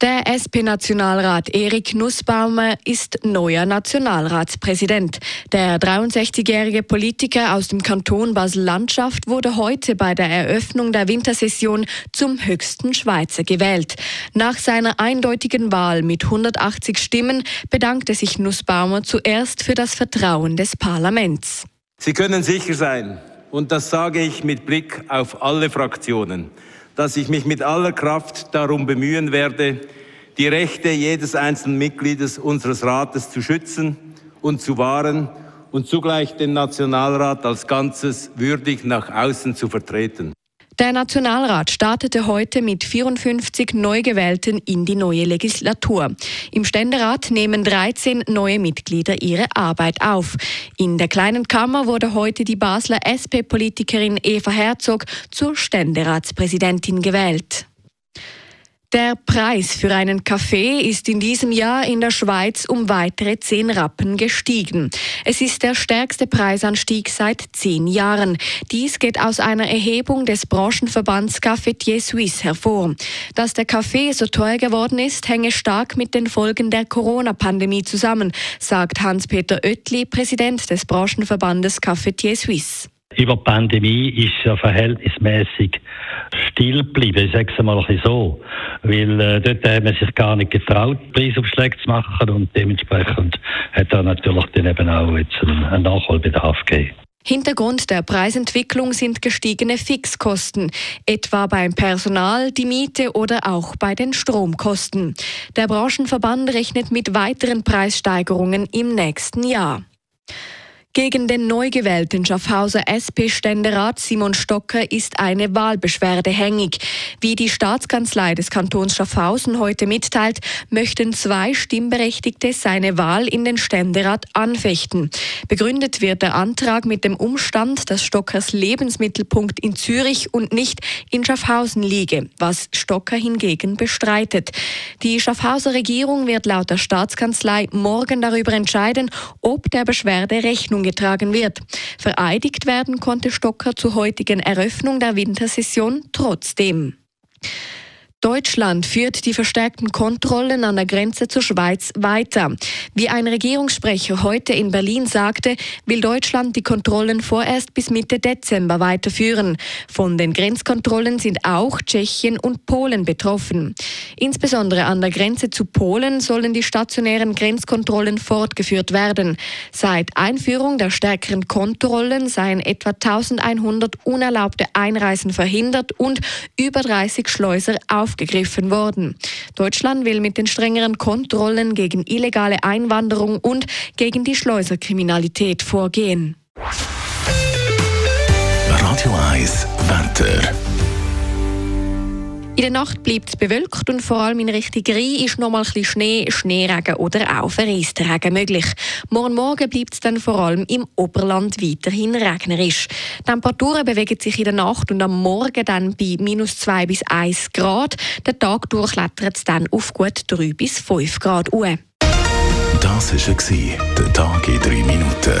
Der SP-Nationalrat Erik Nussbaumer ist neuer Nationalratspräsident. Der 63-jährige Politiker aus dem Kanton Basel-Landschaft wurde heute bei der Eröffnung der Wintersession zum höchsten Schweizer gewählt. Nach seiner eindeutigen Wahl mit 180 Stimmen bedankte sich Nussbaumer zuerst für das Vertrauen des Parlaments. Sie können sicher sein, und das sage ich mit Blick auf alle Fraktionen, dass ich mich mit aller Kraft darum bemühen werde, die Rechte jedes einzelnen Mitgliedes unseres Rates zu schützen und zu wahren und zugleich den Nationalrat als Ganzes würdig nach außen zu vertreten. Der Nationalrat startete heute mit 54 Neugewählten in die neue Legislatur. Im Ständerat nehmen 13 neue Mitglieder ihre Arbeit auf. In der kleinen Kammer wurde heute die Basler SP-Politikerin Eva Herzog zur Ständeratspräsidentin gewählt. Der Preis für einen Kaffee ist in diesem Jahr in der Schweiz um weitere 10 Rappen gestiegen. Es ist der stärkste Preisanstieg seit zehn Jahren. Dies geht aus einer Erhebung des Branchenverbands Cafetier Suisse hervor. Dass der Kaffee so teuer geworden ist, hänge stark mit den Folgen der Corona-Pandemie zusammen, sagt Hans-Peter Oettli, Präsident des Branchenverbandes Cafetier Suisse. Über die Pandemie ist ja verhältnismäßig still geblieben, ich sage es mal so. Weil äh, dort hat man sich gar nicht getraut, Preisaufschläge zu machen und dementsprechend hat da natürlich dann eben auch jetzt einen Nachholbedarf gegeben. Hintergrund der Preisentwicklung sind gestiegene Fixkosten, etwa beim Personal, die Miete oder auch bei den Stromkosten. Der Branchenverband rechnet mit weiteren Preissteigerungen im nächsten Jahr. Gegen den neu gewählten Schaffhauser SP-Ständerat Simon Stocker ist eine Wahlbeschwerde hängig. Wie die Staatskanzlei des Kantons Schaffhausen heute mitteilt, möchten zwei Stimmberechtigte seine Wahl in den Ständerat anfechten. Begründet wird der Antrag mit dem Umstand, dass Stockers Lebensmittelpunkt in Zürich und nicht in Schaffhausen liege, was Stocker hingegen bestreitet. Die Schaffhauser Regierung wird laut der Staatskanzlei morgen darüber entscheiden, ob der Beschwerde Rechnung getragen wird. Vereidigt werden konnte Stocker zur heutigen Eröffnung der Wintersession trotzdem. Deutschland führt die verstärkten Kontrollen an der Grenze zur Schweiz weiter. Wie ein Regierungssprecher heute in Berlin sagte, will Deutschland die Kontrollen vorerst bis Mitte Dezember weiterführen. Von den Grenzkontrollen sind auch Tschechien und Polen betroffen. Insbesondere an der Grenze zu Polen sollen die stationären Grenzkontrollen fortgeführt werden. Seit Einführung der stärkeren Kontrollen seien etwa 1100 unerlaubte Einreisen verhindert und über 30 Schleuser auf aufgegriffen worden. Deutschland will mit den strengeren Kontrollen gegen illegale Einwanderung und gegen die Schleuserkriminalität vorgehen. Radio 1 Wetter. In der Nacht bleibt es bewölkt und vor allem in Richtung Rhein ist noch mal ein bisschen Schnee, Schneeregen oder auch Verreisregen möglich. Morgen Morgen bleibt es dann vor allem im Oberland weiterhin regnerisch. Die Temperaturen bewegen sich in der Nacht und am Morgen dann bei minus 2 bis 1 Grad. Der Tag durchklettert es dann auf gut 3 bis 5 Grad Uhr. Das war der Tag in 3 Minuten.